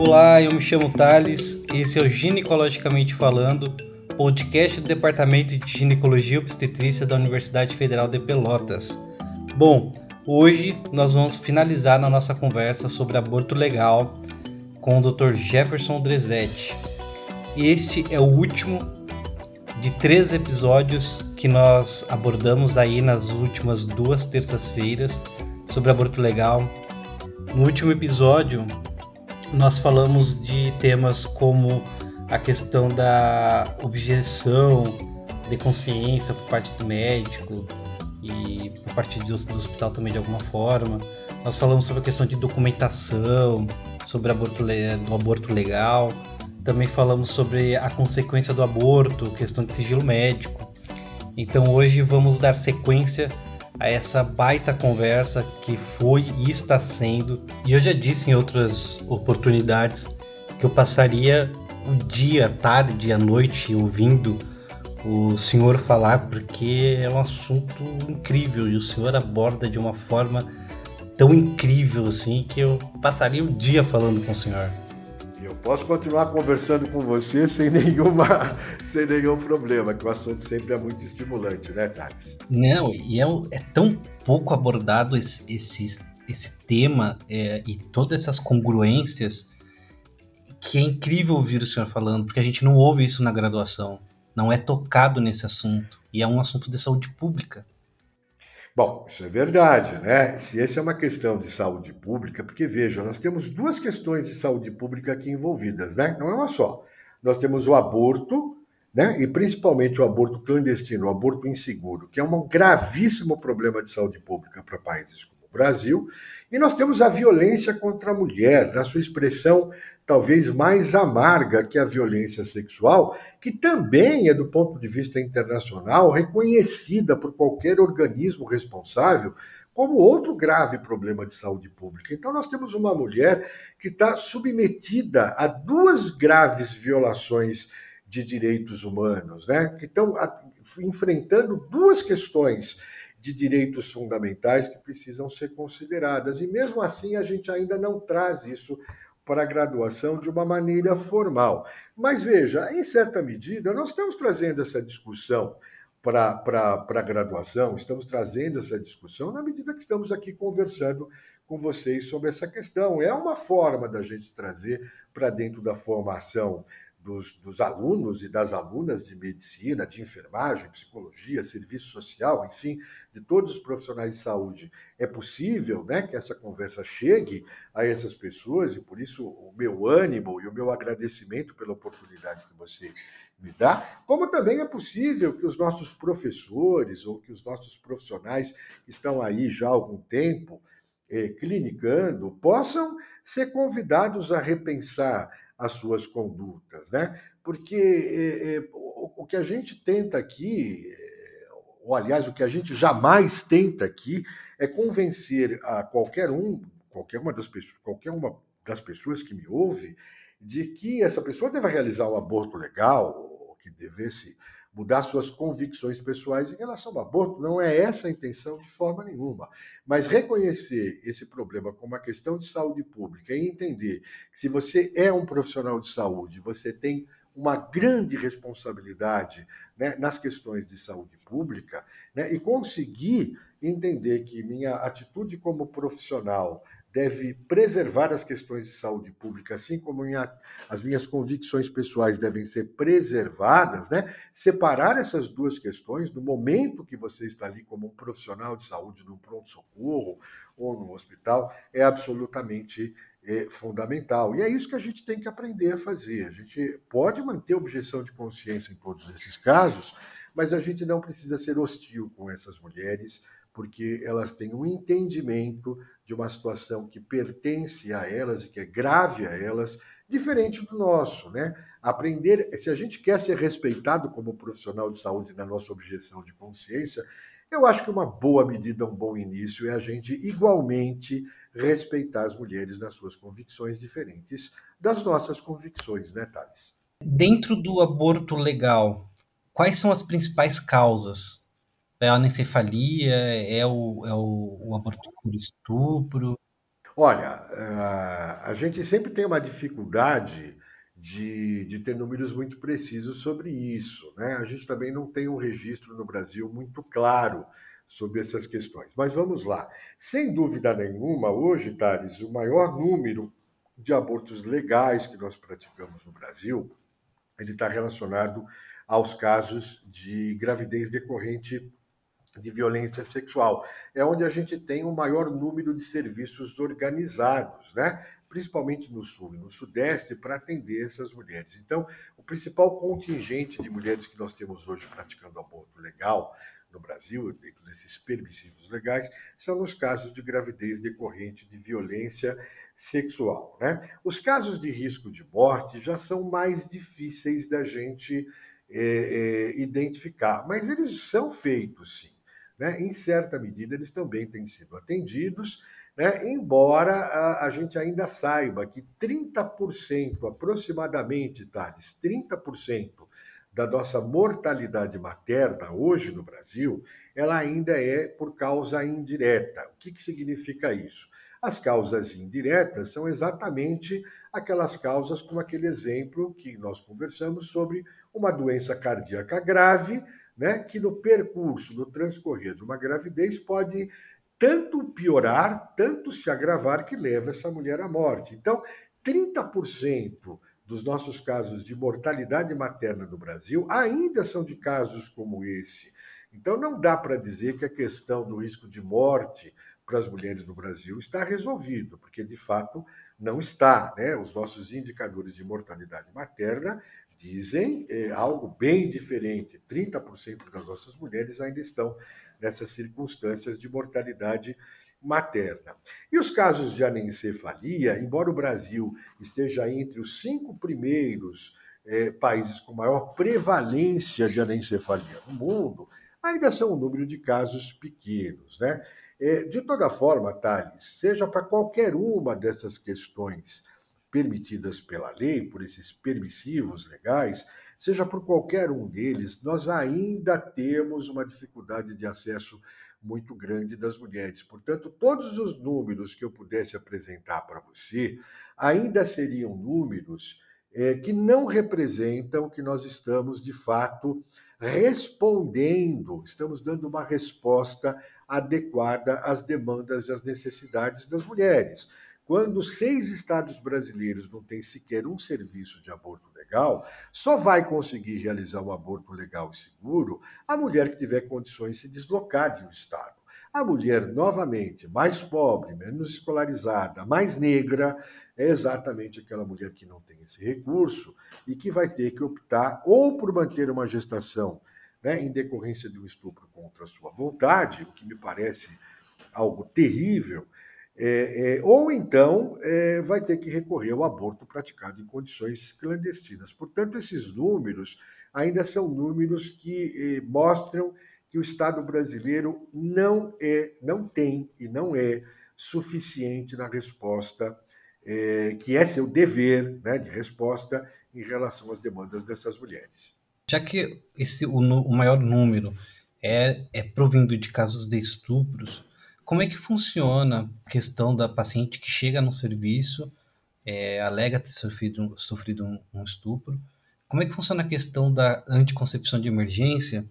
Olá, eu me chamo Thales, esse é o Ginecologicamente Falando, podcast do Departamento de Ginecologia e Obstetrícia da Universidade Federal de Pelotas. Bom, hoje nós vamos finalizar na nossa conversa sobre aborto legal com o Dr. Jefferson Drezetti. Este é o último de três episódios que nós abordamos aí nas últimas duas terças-feiras sobre aborto legal. No último episódio, nós falamos de temas como a questão da objeção de consciência por parte do médico e por parte do, do hospital também de alguma forma. Nós falamos sobre a questão de documentação, sobre aborto, do aborto legal. Também falamos sobre a consequência do aborto, questão de sigilo médico. Então hoje vamos dar sequência a essa baita conversa que foi e está sendo. E eu já disse em outras oportunidades que eu passaria o dia, a tarde, a noite ouvindo o senhor falar, porque é um assunto incrível e o senhor aborda de uma forma tão incrível assim que eu passaria o dia falando com o senhor. Posso continuar conversando com você sem nenhuma, sem nenhum problema, que o assunto sempre é muito estimulante, né, Thales? Não, e é, é tão pouco abordado esse, esse, esse tema é, e todas essas congruências que é incrível ouvir o senhor falando, porque a gente não ouve isso na graduação, não é tocado nesse assunto, e é um assunto de saúde pública. Bom, isso é verdade, né? Se essa é uma questão de saúde pública, porque vejam, nós temos duas questões de saúde pública aqui envolvidas, né? Não é uma só. Nós temos o aborto, né? E principalmente o aborto clandestino, o aborto inseguro, que é um gravíssimo problema de saúde pública para países como o Brasil. E nós temos a violência contra a mulher, na sua expressão talvez mais amarga que a violência sexual, que também é, do ponto de vista internacional, reconhecida por qualquer organismo responsável como outro grave problema de saúde pública. Então, nós temos uma mulher que está submetida a duas graves violações de direitos humanos, né? que estão enfrentando duas questões de direitos fundamentais que precisam ser consideradas. E mesmo assim, a gente ainda não traz isso para a graduação de uma maneira formal. Mas veja, em certa medida, nós estamos trazendo essa discussão para a graduação, estamos trazendo essa discussão na medida que estamos aqui conversando com vocês sobre essa questão. É uma forma da gente trazer para dentro da formação dos, dos, alunos e das alunas de medicina, de enfermagem, psicologia, serviço social, enfim, de todos os profissionais de saúde. É possível né, que essa conversa chegue a essas pessoas e por isso o meu ânimo e o meu agradecimento pela oportunidade que você me dá, como também é possível que os nossos professores ou que os nossos profissionais que estão aí já há algum tempo eh, clinicando possam ser convidados a repensar as suas condutas, né? Porque é, é, o, o, que a gente tenta aqui, é, ou aliás, o que a gente jamais tenta aqui, é convencer a qualquer um, qualquer uma das pessoas, qualquer uma das pessoas que me ouve, de que essa pessoa deva realizar um aborto legal, que devesse mudar suas convicções pessoais em relação ao aborto. Não é essa a intenção de forma nenhuma. Mas reconhecer esse problema como uma questão de saúde pública e entender que se você é um profissional de saúde, você tem uma grande responsabilidade né, nas questões de saúde pública né, e conseguir entender que minha atitude como profissional deve preservar as questões de saúde pública, assim como minha, as minhas convicções pessoais devem ser preservadas, né? separar essas duas questões no momento que você está ali como um profissional de saúde num pronto-socorro ou no hospital é absolutamente é, fundamental. E é isso que a gente tem que aprender a fazer. A gente pode manter objeção de consciência em todos esses casos, mas a gente não precisa ser hostil com essas mulheres, porque elas têm um entendimento de uma situação que pertence a elas e que é grave a elas, diferente do nosso, né? Aprender, se a gente quer ser respeitado como profissional de saúde na nossa objeção de consciência, eu acho que uma boa medida, um bom início é a gente igualmente respeitar as mulheres nas suas convicções diferentes das nossas convicções, né, Thales? Dentro do aborto legal, quais são as principais causas é a anencefalia, é o, é o, o aborto por estupro. Olha, eh, a gente sempre tem uma dificuldade de, de ter números muito precisos sobre isso. Né? A gente também não tem um registro no Brasil muito claro sobre essas questões. Mas vamos lá. Sem dúvida nenhuma, hoje, Thales, o maior número de abortos legais que nós praticamos no Brasil, ele está relacionado aos casos de gravidez decorrente de violência sexual. É onde a gente tem o maior número de serviços organizados, né? principalmente no sul e no sudeste, para atender essas mulheres. Então, o principal contingente de mulheres que nós temos hoje praticando aborto legal no Brasil, dentro desses permissivos legais, são nos casos de gravidez decorrente de violência sexual. Né? Os casos de risco de morte já são mais difíceis da gente é, é, identificar, mas eles são feitos sim. Né? Em certa medida, eles também têm sido atendidos né? Embora a, a, gente ainda saiba que 30% aproximadamente, Thales, 30% da nossa mortalidade materna hoje no Brasil, ela ainda é por causa indireta. O que, que significa isso? As causas indiretas são exatamente aquelas causas como aquele exemplo que nós conversamos sobre uma doença cardíaca grave, né, que no percurso, no transcorrer de uma gravidez, pode tanto piorar, tanto se agravar, que leva essa mulher à morte. Então, 30% dos nossos casos de mortalidade materna no Brasil ainda são de casos como esse. Então, não dá para dizer que a questão do risco de morte para as mulheres no Brasil está resolvido, porque de fato não está. Né? Os nossos indicadores de mortalidade materna dizem é, algo bem diferente. 30% das nossas mulheres ainda estão nessas circunstâncias de mortalidade materna. E os casos de anencefalia, embora o Brasil esteja entre os cinco primeiros eh, países com maior prevalência de anencefalia no mundo, ainda são um número de casos pequenos. Né? Eh, de toda forma, Thales, seja para qualquer uma dessas questões permitidas pela lei, por esses permissivos legais, seja por qualquer um deles, nós ainda temos uma dificuldade de acesso muito grande das mulheres. Portanto, todos os números que eu pudesse apresentar para você ainda seriam números é, que não representam que nós estamos, de fato, respondendo, estamos dando uma resposta adequada às demandas e às necessidades das mulheres. Quando seis estados brasileiros não têm sequer um serviço de aborto legal, só vai conseguir realizar um aborto legal e seguro a mulher que tiver condições de se deslocar de um estado. A mulher, novamente, mais pobre, menos escolarizada, mais negra, é exatamente aquela mulher que não tem esse recurso e que vai ter que optar ou por manter uma gestação né, em decorrência de um estupro contra a sua vontade, o que me parece algo terrível, é, é, ou então é, vai ter que recorrer ao aborto praticado em condições clandestinas. Portanto, esses números ainda são números que é, mostram que o Estado brasileiro não é, não tem e não é suficiente na resposta é, que é seu dever né, de resposta em relação às demandas dessas mulheres. Já que esse o, o maior número é, é provindo de casos de estupros, como é que funciona a questão da paciente que chega no serviço, é, alega ter sofrido, sofrido um, um estupro? Como é que funciona a questão da anticoncepção de emergência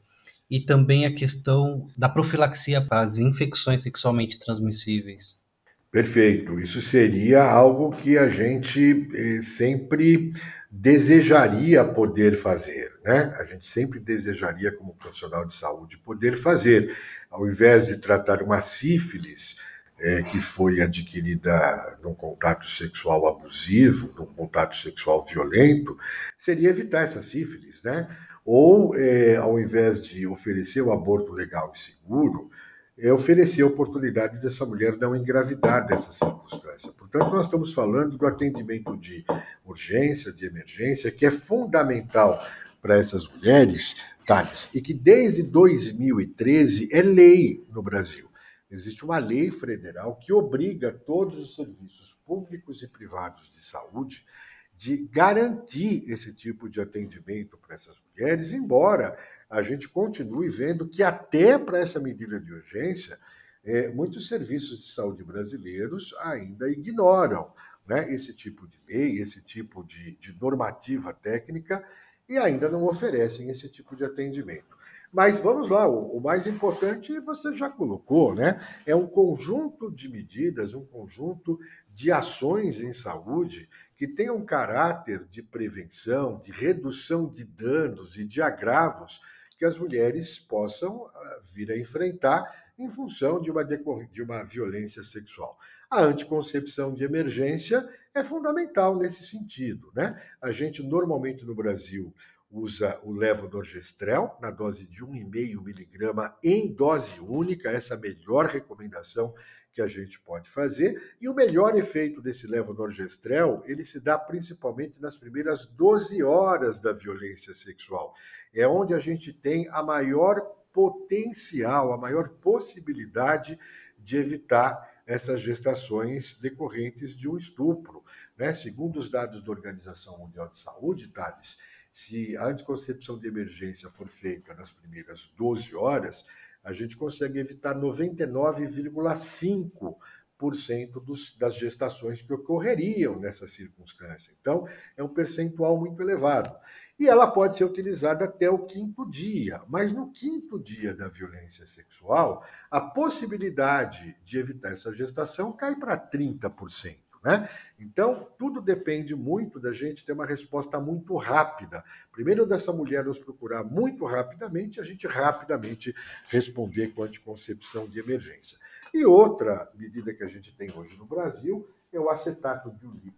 e também a questão da profilaxia para as infecções sexualmente transmissíveis? Perfeito. Isso seria algo que a gente eh, sempre desejaria poder fazer, né? A gente sempre desejaria, como profissional de saúde, poder fazer ao invés de tratar uma sífilis é, que foi adquirida num contato sexual abusivo, num contato sexual violento, seria evitar essa sífilis, né? Ou, é, ao invés de oferecer o aborto legal e seguro, é oferecer a oportunidade dessa mulher não engravidar dessa circunstância. Portanto, nós estamos falando do atendimento de urgência, de emergência, que é fundamental para essas mulheres Thales, e que desde 2013 é lei no Brasil. Existe uma lei federal que obriga todos os serviços públicos e privados de saúde de garantir esse tipo de atendimento para essas mulheres, embora a gente continue vendo que até para essa medida de urgência é, muitos serviços de saúde brasileiros ainda ignoram né, esse tipo de lei, esse tipo de, de normativa técnica e ainda não oferecem esse tipo de atendimento. Mas vamos lá, o, mais importante você já colocou, né? É um conjunto de medidas, um conjunto de ações em saúde que tenham um caráter de prevenção, de redução de danos e de agravos que as mulheres possam ah, vir a enfrentar em função de uma, de uma violência sexual. A anticoncepção de emergência é fundamental nesse sentido. Né? A gente normalmente no Brasil usa o levonorgestrel na dose de 1,5 miligrama em dose única, essa é a melhor recomendação que a gente pode fazer. E o melhor efeito desse levonorgestrel, ele se dá principalmente nas primeiras 12 horas da violência sexual. É onde a gente tem a maior potencial, a maior possibilidade de evitar essas gestações decorrentes de um estupro. Né? Segundo os dados da Organização Mundial de Saúde, Thales, se a anticoncepção de emergência for feita nas primeiras 12 horas, a gente consegue evitar 99,5% das gestações que ocorreriam nessa circunstância. Então, é um percentual muito elevado. E ela pode ser utilizada até o quinto dia, mas no quinto dia da violência sexual, a possibilidade de evitar essa gestação cai para 30%. Né? Então, tudo depende muito da gente ter uma resposta muito rápida. Primeiro, dessa mulher nos procurar muito rapidamente, a gente rapidamente responder com anticoncepção de emergência. E outra medida que a gente tem hoje no Brasil é o acetato de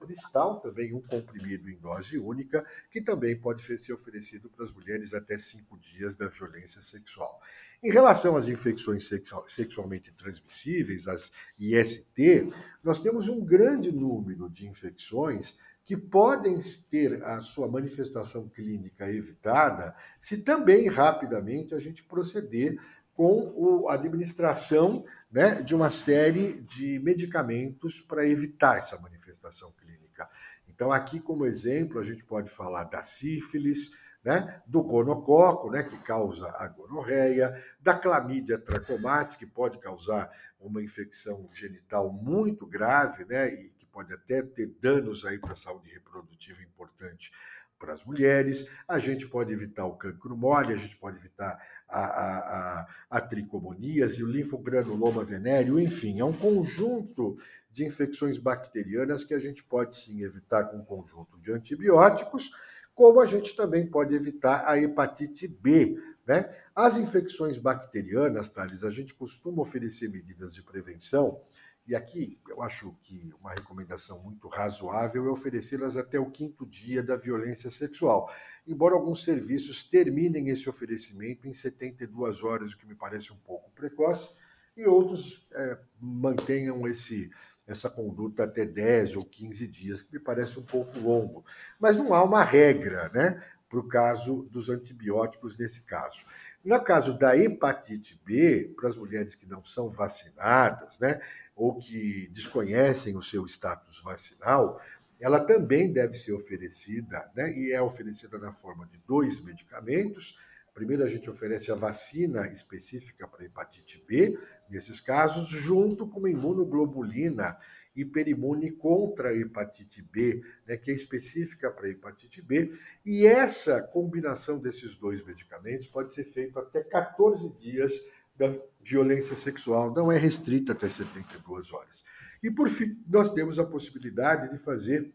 também um comprimido em dose única, que também pode ser oferecido para as mulheres até cinco dias da violência sexual. Em relação às infecções sexualmente transmissíveis, as IST, nós temos um grande número de infecções que podem ter a sua manifestação clínica evitada se também rapidamente a gente proceder com a administração né, de uma série de medicamentos para evitar essa manifestação clínica. Então, aqui, como exemplo, a gente pode falar da sífilis, né, do gonococo, né, que causa a gonorreia, da clamídia trachomatis, que pode causar uma infecção genital muito grave, né, e que pode até ter danos aí para a saúde reprodutiva importante para as mulheres, a gente pode evitar o cancro mole, a gente pode evitar a, a, a, a tricomoníase, o linfogranuloma venéreo, enfim, é um conjunto de infecções bacterianas que a gente pode sim evitar com um conjunto de antibióticos, como a gente também pode evitar a hepatite B. Né? As infecções bacterianas, Thales, a gente costuma oferecer medidas de prevenção e aqui eu acho que uma recomendação muito razoável é oferecê-las até o quinto dia da violência sexual. Embora alguns serviços terminem esse oferecimento em 72 horas, o que me parece um pouco precoce, e outros é, mantenham esse, essa conduta até 10 ou 15 dias, que me parece um pouco longo. Mas não há uma regra né, para o caso dos antibióticos nesse caso. No caso da hepatite B, para as mulheres que não são vacinadas, né, ou que desconhecem o seu status vacinal, ela também deve ser oferecida, né? e é oferecida na forma de dois medicamentos. Primeiro, a gente oferece a vacina específica para hepatite B, nesses casos, junto com uma imunoglobulina hiperimune contra a hepatite B, né, que é específica para a hepatite B. E essa combinação desses dois medicamentos pode ser feita até 14 dias da violência sexual não é restrita até 72 horas. E, por fim, nós temos a possibilidade de fazer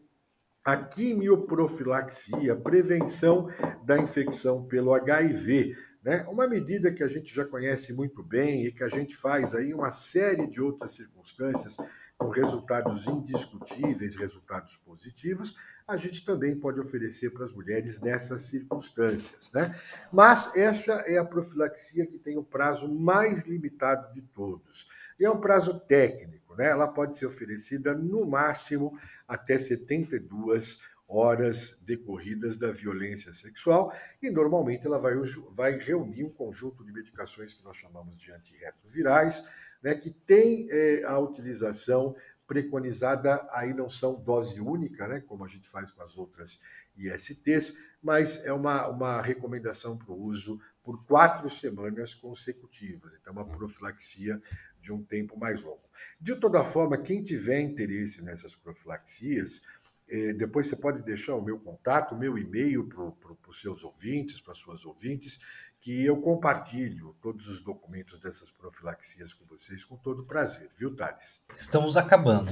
a quimioprofilaxia, prevenção da infecção pelo HIV. Né? Uma medida que a gente já conhece muito bem e que a gente faz aí uma série de outras circunstâncias com resultados indiscutíveis, resultados positivos, a gente também pode oferecer para as mulheres nessas circunstâncias. Né? Mas essa é a profilaxia que tem o prazo mais limitado de todos. E é um prazo técnico, né? ela pode ser oferecida no máximo até 72 horas decorridas da violência sexual e normalmente ela vai, vai reunir um conjunto de medicações que nós chamamos de antirretrovirais, né, que tem é, a utilização preconizada aí não são dose única, né, como a gente faz com as outras ISTs, mas é uma, uma recomendação para o uso por quatro semanas consecutivas. Então, uma profilaxia de um tempo mais longo. De toda forma, quem tiver interesse nessas profilaxias, eh, depois você pode deixar o meu contato, o meu e-mail para os seus ouvintes, para as suas ouvintes, que eu compartilho todos os documentos dessas profilaxias com vocês com todo prazer, viu, Thales? Estamos acabando.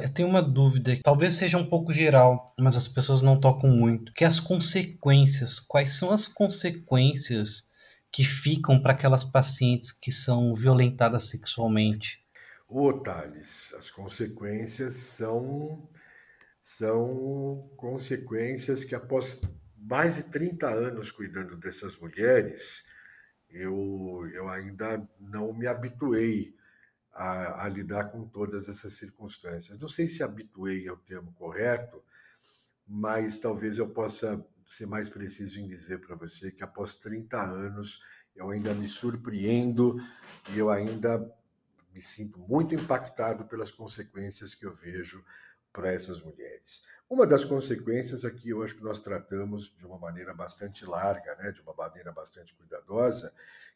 Eu tenho uma dúvida, talvez seja um pouco geral, mas as pessoas não tocam muito, que é as consequências, quais são as consequências que ficam para aquelas pacientes que são violentadas sexualmente? Ô, Thales, as consequências são são consequências que após mais de 30 anos cuidando dessas mulheres, eu, eu ainda não me habituei a, a, lidar com todas essas circunstâncias. Não sei se habituei é o termo correto, mas talvez eu possa ser mais preciso em dizer para você que após 30 anos eu ainda me surpreendo e eu ainda me sinto muito impactado pelas consequências que eu vejo para essas mulheres. Uma das consequências aqui, eu acho que nós tratamos de uma maneira bastante larga, né, de uma maneira bastante cuidadosa,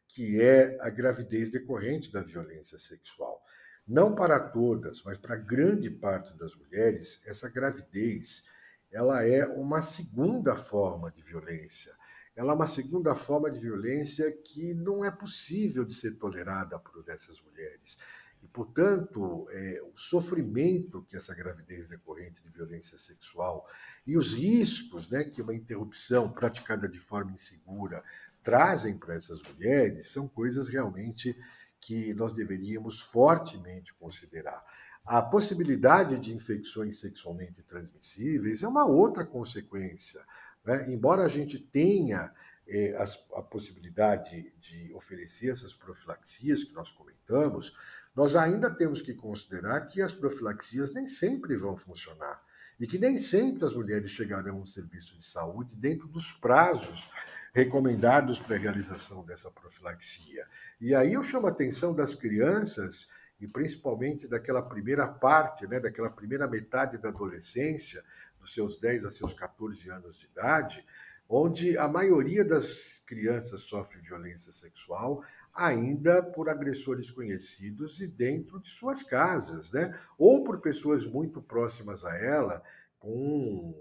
que é a gravidez decorrente da violência sexual. Não para todas, mas para grande parte das mulheres, essa gravidez ela é uma segunda forma de violência. Ela é uma segunda forma de violência que não é possível de ser tolerada por essas mulheres. E, portanto, é, o sofrimento que essa gravidez decorrente de violência sexual e os riscos né, que uma interrupção praticada de forma insegura trazem para essas mulheres são coisas realmente que nós deveríamos fortemente considerar. A possibilidade de infecções sexualmente transmissíveis é uma outra consequência. Né? Embora a gente tenha eh, a possibilidade de oferecer essas profilaxias que nós comentamos, nós ainda temos que considerar que as profilaxias nem sempre vão funcionar e que nem sempre as mulheres chegarão ao serviço de saúde dentro dos prazos recomendados para a realização dessa profilaxia. E aí eu chamo a atenção das crianças e principalmente daquela primeira parte, né, daquela primeira metade da adolescência, dos seus 10 a seus 14 anos de idade, onde a maioria das crianças sofre violência sexual, ainda por agressores conhecidos e dentro de suas casas, né? ou por pessoas muito próximas a ela, com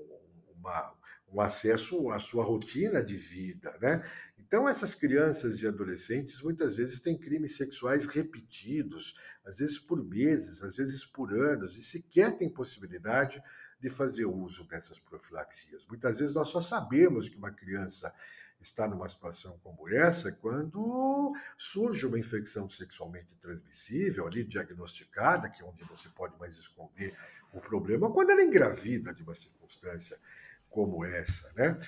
uma, um acesso à sua rotina de vida. Né? Então, essas crianças e adolescentes muitas vezes têm crimes sexuais repetidos, às vezes por meses, às vezes por anos, e sequer têm possibilidade de fazer uso dessas profilaxias. Muitas vezes nós só sabemos que uma criança está numa situação como essa quando surge uma infecção sexualmente transmissível, ali diagnosticada, que é onde você pode mais esconder o problema, quando ela engravida de uma circunstância como essa, né?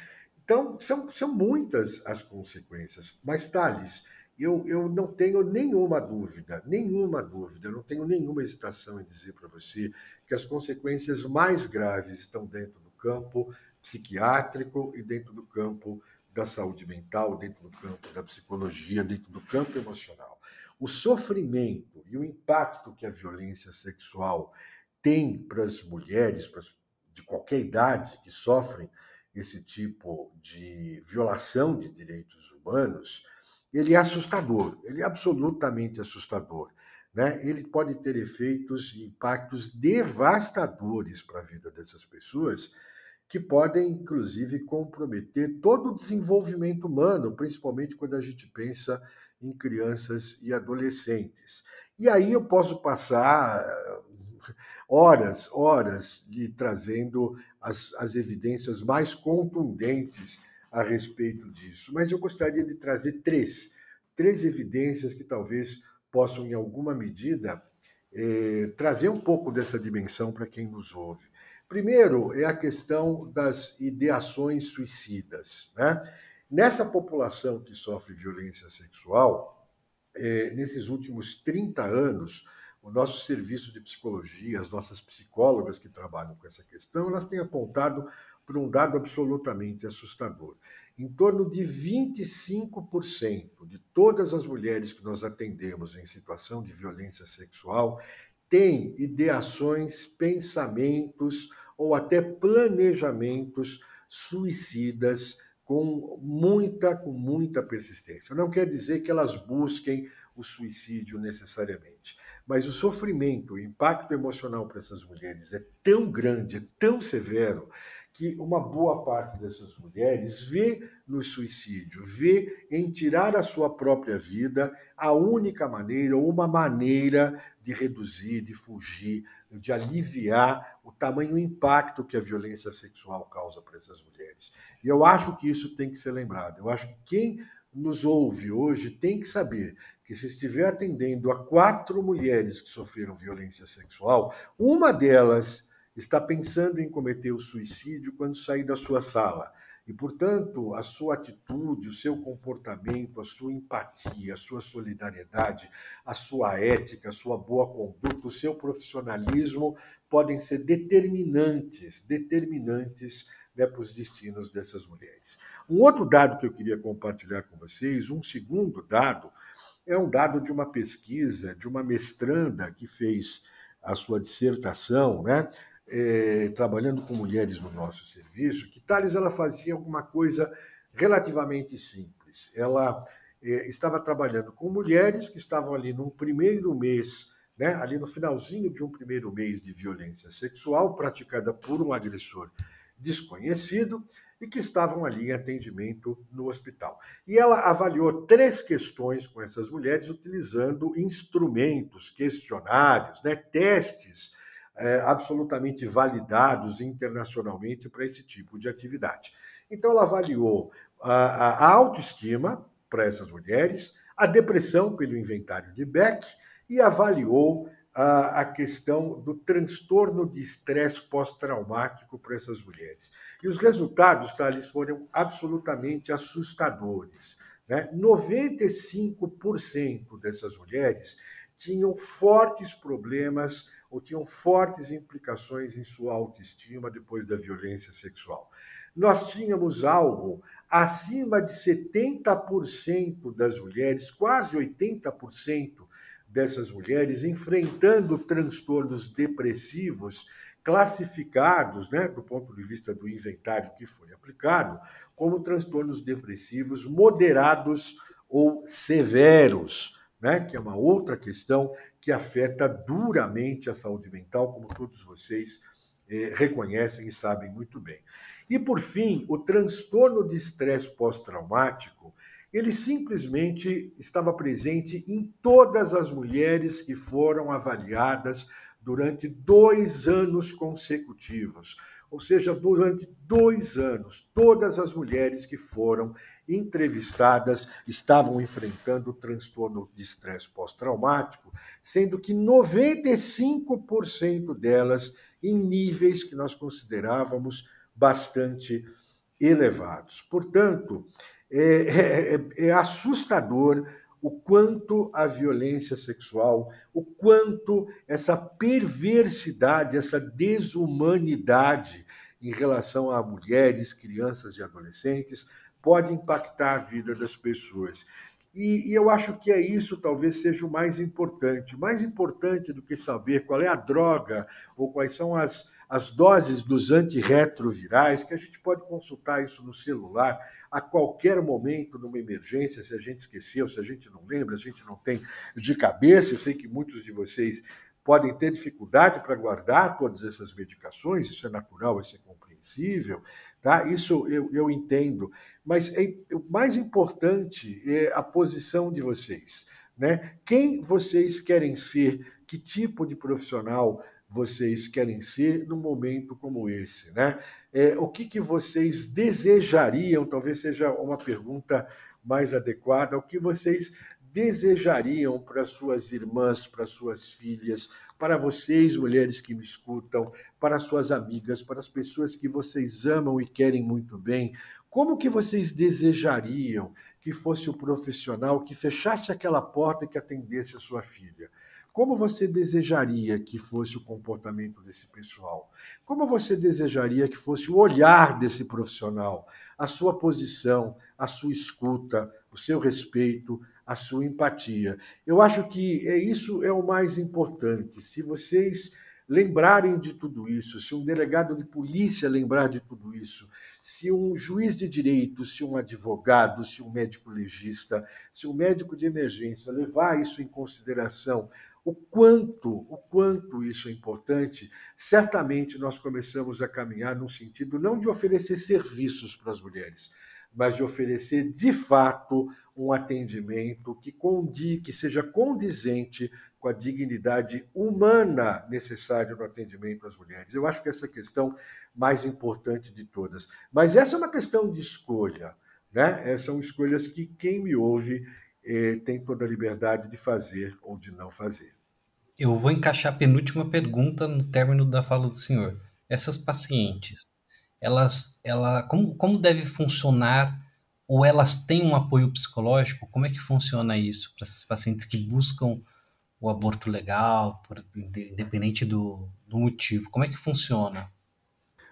Então, são, são muitas as consequências. Mas, Thales, eu, eu não tenho nenhuma dúvida, nenhuma dúvida, não tenho nenhuma hesitação em dizer para você que as consequências mais graves estão dentro do campo psiquiátrico e dentro do campo da saúde mental, dentro do campo da psicologia, dentro do campo emocional. O sofrimento e o impacto que a violência sexual tem para as mulheres de qualquer idade que sofrem esse tipo de violação de direitos humanos, ele é assustador, ele é absolutamente assustador. Né? Ele pode ter efeitos e impactos devastadores para a vida dessas pessoas, que podem, inclusive, comprometer todo o desenvolvimento humano, principalmente quando a gente pensa em crianças e adolescentes. E aí eu posso passar eh, horas, horas de trazendo as, as evidências mais contundentes a respeito disso. Mas eu gostaria de trazer três, três evidências que talvez possam, em alguma medida, eh, trazer um pouco dessa dimensão para quem nos ouve. Primeiro é a questão das ideações suicidas. Né? Nessa população que sofre violência sexual, é, nesses últimos 30 anos, o nosso serviço de psicologia, as nossas psicólogas que trabalham com essa questão, elas têm apontado para um dado absolutamente assustador. Em torno de 25% de todas as mulheres que nós atendemos em situação de violência sexual tem ideações, pensamentos ou até planejamentos suicidas com muita, com muita persistência. Não quer dizer que elas busquem o suicídio necessariamente, mas o sofrimento, o impacto emocional para essas mulheres é tão grande, é tão severo, que uma boa parte dessas mulheres vê no suicídio, vê em tirar a sua própria vida a única maneira, ou uma maneira de reduzir, de fugir, de aliviar o tamanho impacto que a violência sexual causa para essas mulheres. E eu acho que isso tem que ser lembrado. Eu acho que quem nos ouve hoje tem que saber que se estiver atendendo a quatro mulheres que sofreram violência sexual, uma delas está pensando em cometer o suicídio quando sair da sua sala. E, portanto, a sua atitude, o seu comportamento, a sua empatia, a sua solidariedade, a sua ética, a sua boa conduta, o seu profissionalismo podem ser determinantes, determinantes né, para os destinos dessas mulheres. Um outro dado que eu queria compartilhar com vocês, um segundo dado, é um dado de uma pesquisa de uma mestranda que fez a sua dissertação, né, é, trabalhando com mulheres no nosso serviço, que Thales ela fazia alguma coisa relativamente simples. Ela é, estava trabalhando com mulheres que estavam ali no primeiro mês, né, ali no finalzinho de um primeiro mês de violência sexual praticada por um agressor desconhecido e que estavam ali em atendimento no hospital. E ela avaliou três questões com essas mulheres utilizando instrumentos, questionários, né, testes é, absolutamente validados internacionalmente para esse tipo de atividade. Então, ela avaliou a, a autoestima para essas mulheres, a depressão pelo inventário de Beck e avaliou a, questão do transtorno de estresse pós-traumático para essas mulheres. E os resultados, Thales, foram absolutamente assustadores. Né? 95% dessas mulheres tinham fortes problemas ou tinham fortes implicações em sua autoestima depois da violência sexual. Nós tínhamos algo acima de 70% das mulheres, quase 80% dessas mulheres, enfrentando transtornos depressivos classificados, né, do ponto de vista do inventário que foi aplicado, como transtornos depressivos moderados ou severos, né, que é uma outra questão que afeta duramente a saúde mental, como todos vocês eh, reconhecem e sabem muito bem. E, por fim, o transtorno de estresse pós-traumático, ele simplesmente estava presente em todas as mulheres que foram avaliadas durante dois anos consecutivos. Ou seja, durante dois anos, todas as mulheres que foram entrevistadas estavam enfrentando transtorno de estresse pós-traumático, sendo que 95% delas em níveis que nós considerávamos bastante elevados. Portanto, é, é, é assustador o quanto a violência sexual, o quanto essa perversidade, essa desumanidade em relação a mulheres, crianças e adolescentes pode impactar a vida das pessoas. E, e, eu acho que é isso, talvez seja o mais importante. Mais importante do que saber qual é a droga ou quais são as, as doses dos antirretrovirais, que a gente pode consultar isso no celular a qualquer momento, numa emergência, se a gente esqueceu, se a gente não lembra, a gente não tem de cabeça. Eu sei que muitos de vocês podem ter dificuldade para guardar todas essas medicações, isso é natural, isso é compreensível, tá? Isso eu, eu entendo. Mas é, o mais importante é a posição de vocês. Né? Quem vocês querem ser, que tipo de profissional vocês querem ser num momento como esse, né? É, o que, que vocês desejariam, talvez seja uma pergunta mais adequada, o que vocês desejariam para suas irmãs, para suas filhas, para vocês, mulheres que me escutam, para suas amigas, para as pessoas que vocês amam e querem muito bem, como que vocês desejariam que fosse o profissional que fechasse aquela porta e que atendesse a sua filha? Como você desejaria que fosse o comportamento desse pessoal? Como você desejaria que fosse o olhar desse profissional, a sua posição, a sua escuta, o seu respeito, a sua empatia? Eu acho que é isso é o mais importante. Se vocês lembrarem de tudo isso, se um delegado de polícia lembrar de tudo isso, se um juiz de direito, se um advogado, se um médico legista, se um médico de emergência levar isso em consideração, o quanto, o quanto isso é importante, certamente nós começamos a caminhar no sentido não de oferecer serviços para as mulheres, mas de oferecer de fato um atendimento que condi, que seja condizente com a dignidade humana necessária no atendimento às mulheres. Eu acho que essa é a questão mais importante de todas. Mas essa é uma questão de escolha. Né? Essas são escolhas que quem me ouve eh, tem toda a liberdade de fazer ou de não fazer. Eu vou encaixar a penúltima pergunta no término da fala do senhor. Essas pacientes, elas, ela, como, como deve funcionar ou elas têm um apoio psicológico? Como é que funciona isso para essas pacientes que buscam o aborto legal, por, independente do, do motivo? Como é que funciona?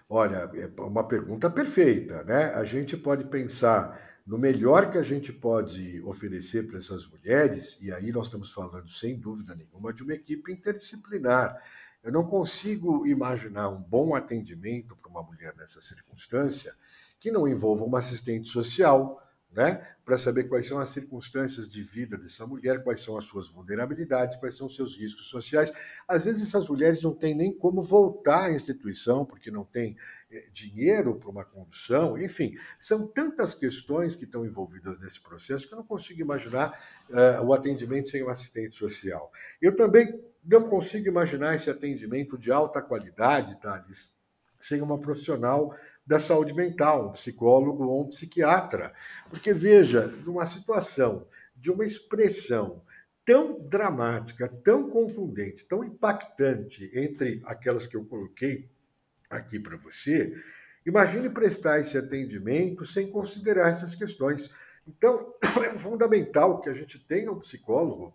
Olha, é uma pergunta perfeita, né? A gente pode pensar no melhor que a gente pode oferecer para essas mulheres, e aí nós estamos falando, sem dúvida nenhuma, de uma equipe interdisciplinar. Eu não consigo imaginar um bom atendimento para uma mulher nessa circunstância que não envolva uma assistente social, né, para saber quais são as circunstâncias de vida dessa mulher, quais são as suas vulnerabilidades, quais são os seus riscos sociais. Às vezes essas mulheres não têm nem como voltar à instituição, porque não tem eh, dinheiro para uma condução, enfim, são tantas questões que estão envolvidas nesse processo que eu não consigo imaginar uh, o atendimento sem um assistente social. Eu também não consigo imaginar esse atendimento de alta qualidade, Thales, sem uma profissional da saúde mental, um psicólogo ou um psiquiatra. Porque, veja, numa situação de uma expressão tão dramática, tão contundente, tão impactante entre aquelas que eu coloquei aqui para você, imagine prestar esse atendimento sem considerar essas questões. Então, é fundamental que a gente tenha um psicólogo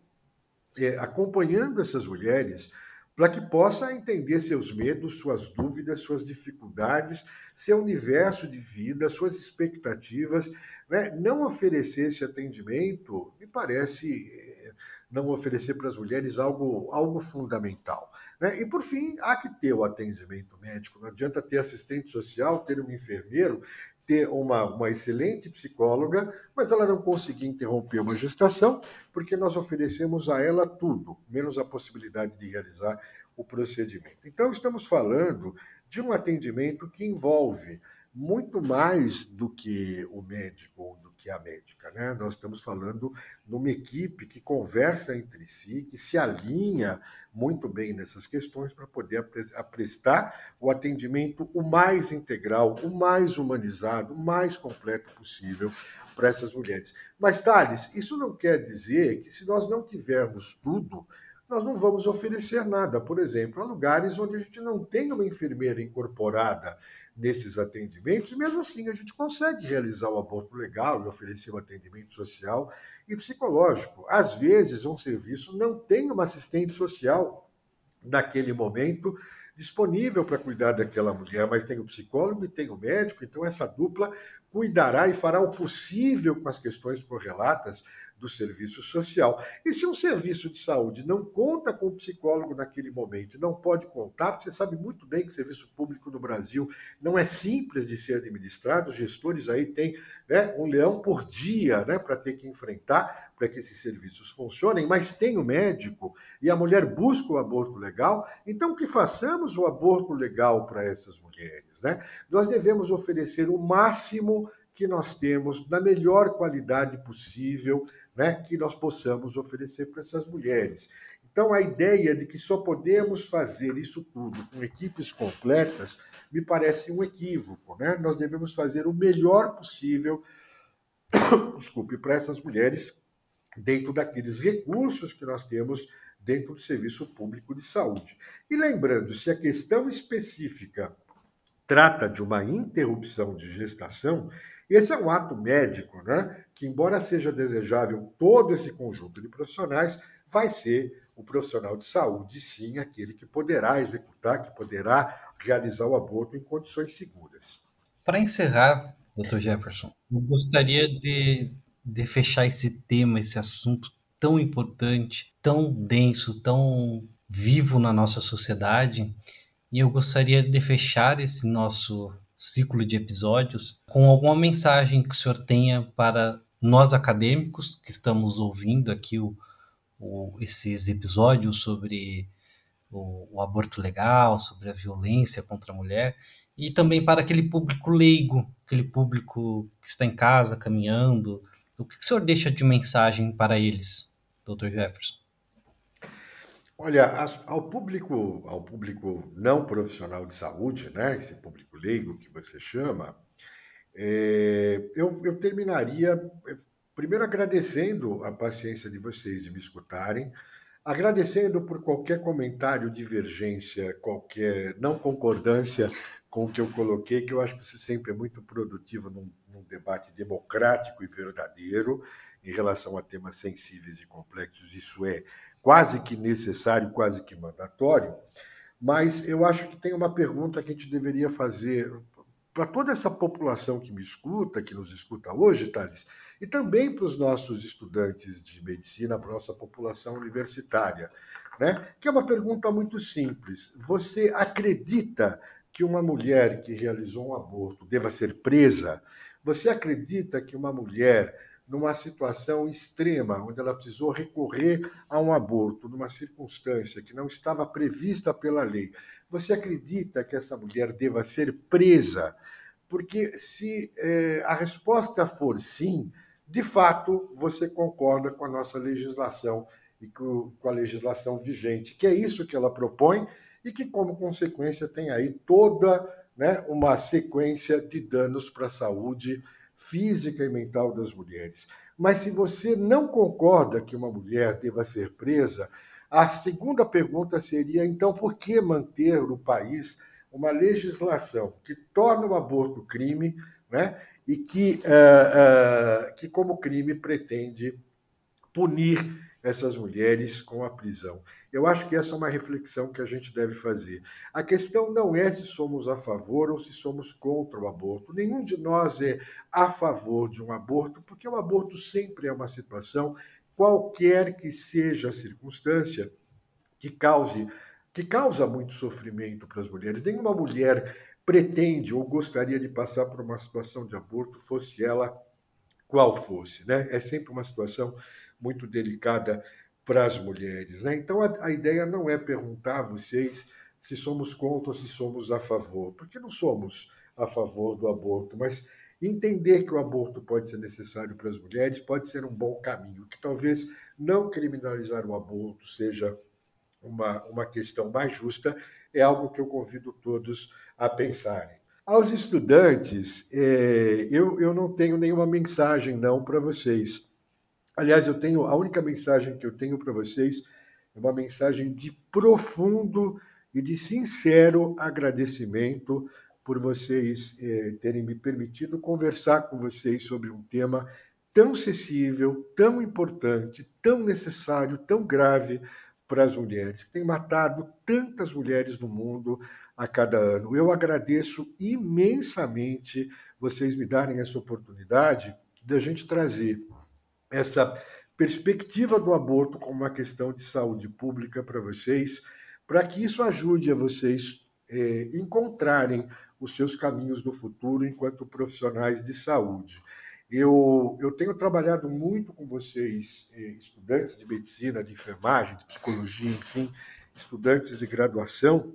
é, acompanhando essas mulheres para que possa entender seus medos, suas dúvidas, suas dificuldades, seu universo de vida, suas expectativas. Né? Não oferecer esse atendimento me parece eh, não oferecer para as mulheres algo, algo fundamental. Né? E, por fim, há que ter o atendimento médico. Não adianta ter assistente social, ter um enfermeiro, ter uma, uma excelente psicóloga, mas ela não conseguir interromper uma gestação, porque nós oferecemos a ela tudo, menos a possibilidade de realizar o procedimento. Então, estamos falando de um atendimento que envolve muito mais do que o médico ou do que a médica. Né? Nós estamos falando numa equipe que conversa entre si, que se alinha muito bem nessas questões para poder prestar o atendimento o mais integral, o mais humanizado, o mais completo possível para essas mulheres. Mas, Thales, isso não quer dizer que se nós não tivermos tudo, nós não vamos oferecer nada. Por exemplo, há lugares onde a gente não tem uma enfermeira incorporada nesses atendimentos, e mesmo assim a gente consegue realizar o aborto legal e oferecer um atendimento social e psicológico. Às vezes, um serviço não tem uma assistente social naquele momento disponível para cuidar daquela mulher, mas tem o psicólogo e tem o médico, então essa dupla cuidará e fará o possível com as questões correlatas do serviço social. E se um serviço de saúde não conta com o psicólogo naquele momento, não pode contar, você sabe muito bem que serviço público no Brasil não é simples de ser administrado, os gestores aí têm né, um leão por dia né, para ter que enfrentar para que esses serviços funcionem, mas tem o médico e a mulher busca o aborto legal, então que façamos o aborto legal para essas mulheres. Né? Nós devemos oferecer o máximo que nós temos, na melhor qualidade possível, né, que nós possamos oferecer para essas mulheres. Então, a ideia de que só podemos fazer isso tudo com equipes completas me parece um equívoco. Né? Nós devemos fazer o melhor possível, desculpe, para essas mulheres, dentro daqueles recursos que nós temos dentro do serviço público de saúde. E lembrando, se a questão específica trata de uma interrupção de gestação, esse é um ato médico, né? que, embora seja desejável todo esse conjunto de profissionais, vai ser o profissional de saúde, sim, aquele que poderá executar, que poderá realizar o aborto em condições seguras. Para encerrar, Dr. Jefferson, eu gostaria de, de fechar esse tema, esse assunto tão importante, tão denso, tão vivo na nossa sociedade, e eu gostaria de fechar esse nosso ciclo de episódios com alguma mensagem que o senhor tenha para nós acadêmicos que estamos ouvindo aqui o, o, esses episódios sobre o, o, aborto legal, sobre a violência contra a mulher, e também para aquele público leigo, aquele público que está em casa, caminhando. O que o senhor deixa de mensagem para eles, Dr. Jefferson? Olha, ao público, ao público não profissional de saúde, né, esse público leigo que você chama, é, eu, eu terminaria é, primeiro agradecendo a paciência de vocês de me escutarem, agradecendo por qualquer comentário, divergência, qualquer não concordância com o que eu coloquei, que eu acho que isso sempre é muito produtivo num, num debate democrático e verdadeiro em relação a temas sensíveis e complexos. Isso é quase que necessário, quase que mandatório. Mas eu acho que tem uma pergunta que a gente deveria fazer para toda essa população que me escuta, que nos escuta hoje, Thales, e também para os nossos estudantes de medicina, para a nossa população universitária, né? que é uma pergunta muito simples. Você acredita que uma mulher que realizou um aborto deva ser presa? Você acredita que uma mulher numa situação extrema, onde ela precisou recorrer a um aborto, numa circunstância que não estava prevista pela lei, você acredita que essa mulher deva ser presa? Porque se é, a resposta for sim, de fato você concorda com a nossa legislação e com, com a legislação vigente, que é isso que ela propõe e que, como consequência, tem aí toda né, uma sequência de danos para a saúde física e mental das mulheres. Mas se você não concorda que uma mulher deva ser presa, a segunda pergunta seria: então, por que manter no país uma legislação que torna o aborto crime, né? E que, uh, uh, que como crime, pretende punir essas mulheres com a prisão. Eu acho que essa é uma reflexão que a gente deve fazer. A questão não é se somos a favor ou se somos contra o aborto. Nenhum de nós é a favor de um aborto, porque o aborto sempre é uma situação, qualquer que seja a circunstância, que cause que causa muito sofrimento para as mulheres. Nenhuma mulher pretende ou gostaria de passar por uma situação de aborto, fosse ela qual fosse. Né? É sempre uma situação muito delicada para as mulheres. Né? Então, a, a, ideia não é perguntar a vocês se somos contra ou se somos a favor, porque não somos a favor do aborto, mas entender que o aborto pode ser necessário para as mulheres pode ser um bom caminho, que talvez não criminalizar o aborto seja uma, uma questão mais justa, é algo que eu convido todos a pensarem. Aos estudantes, é, eu, eu não tenho nenhuma mensagem não para vocês. Aliás, eu tenho a única mensagem que eu tenho para vocês é uma mensagem de profundo e de sincero agradecimento por vocês é, terem me permitido conversar com vocês sobre um tema tão sensível, tão importante, tão necessário, tão grave para as mulheres, que tem matado tantas mulheres no mundo a cada ano. Eu agradeço imensamente vocês me darem essa oportunidade de a gente trazer essa perspectiva do aborto como uma questão de saúde pública para vocês, para que isso ajude a vocês é, encontrarem os seus caminhos do futuro enquanto profissionais de saúde. Eu, eu tenho trabalhado muito com vocês, eh, estudantes de medicina, de enfermagem, de psicologia, enfim, estudantes de graduação,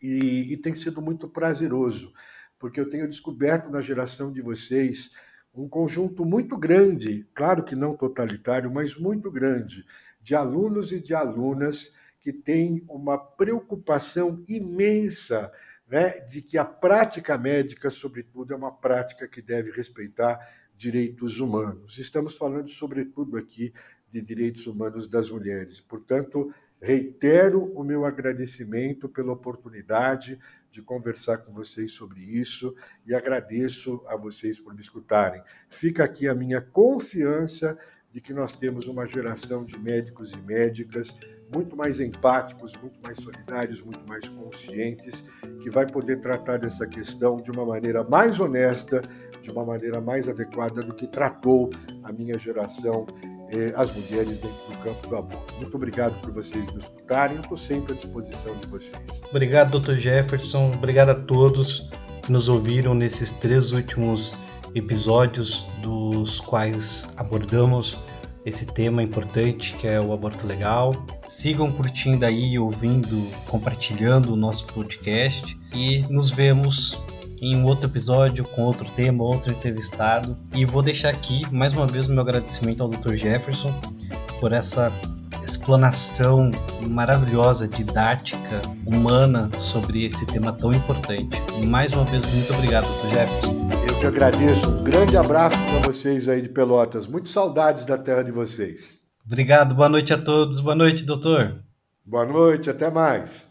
e, e tem sido muito prazeroso, porque eu tenho descoberto na geração de vocês um conjunto muito grande, claro que não totalitário, mas muito grande, de alunos e de alunas que têm uma preocupação imensa né, de que a prática médica, sobretudo, é uma prática que deve respeitar direitos humanos. Estamos falando, sobretudo, aqui de direitos humanos das mulheres. Portanto, reitero o meu agradecimento pela oportunidade de conversar com vocês sobre isso e agradeço a vocês por me escutarem. Fica aqui a minha confiança de que nós temos uma geração de médicos e médicas muito mais empáticos, muito mais solidários, muito mais conscientes, que vai poder tratar dessa questão de uma maneira mais honesta, de uma maneira mais adequada do que tratou a minha geração, eh, as mulheres dentro do campo do aborto. Muito obrigado por vocês me escutarem, estou sempre à disposição de vocês. Obrigado, Dr. Jefferson, obrigado a todos que nos ouviram nesses três últimos episódios, dos quais abordamos esse tema importante que é o aborto legal. Sigam curtindo aí, ouvindo, compartilhando o nosso podcast e nos vemos em um outro episódio com outro tema, outro entrevistado. E vou deixar aqui mais uma vez o meu agradecimento ao Dr. Jefferson por essa explanação maravilhosa, didática, humana sobre esse tema tão importante. Mais uma vez, muito obrigado, Dr. Jefferson. Eu que agradeço. Um grande abraço para vocês aí de Pelotas. Muito saudades da terra de vocês. Obrigado, boa noite a todos. Boa noite, doutor. Boa noite, até mais.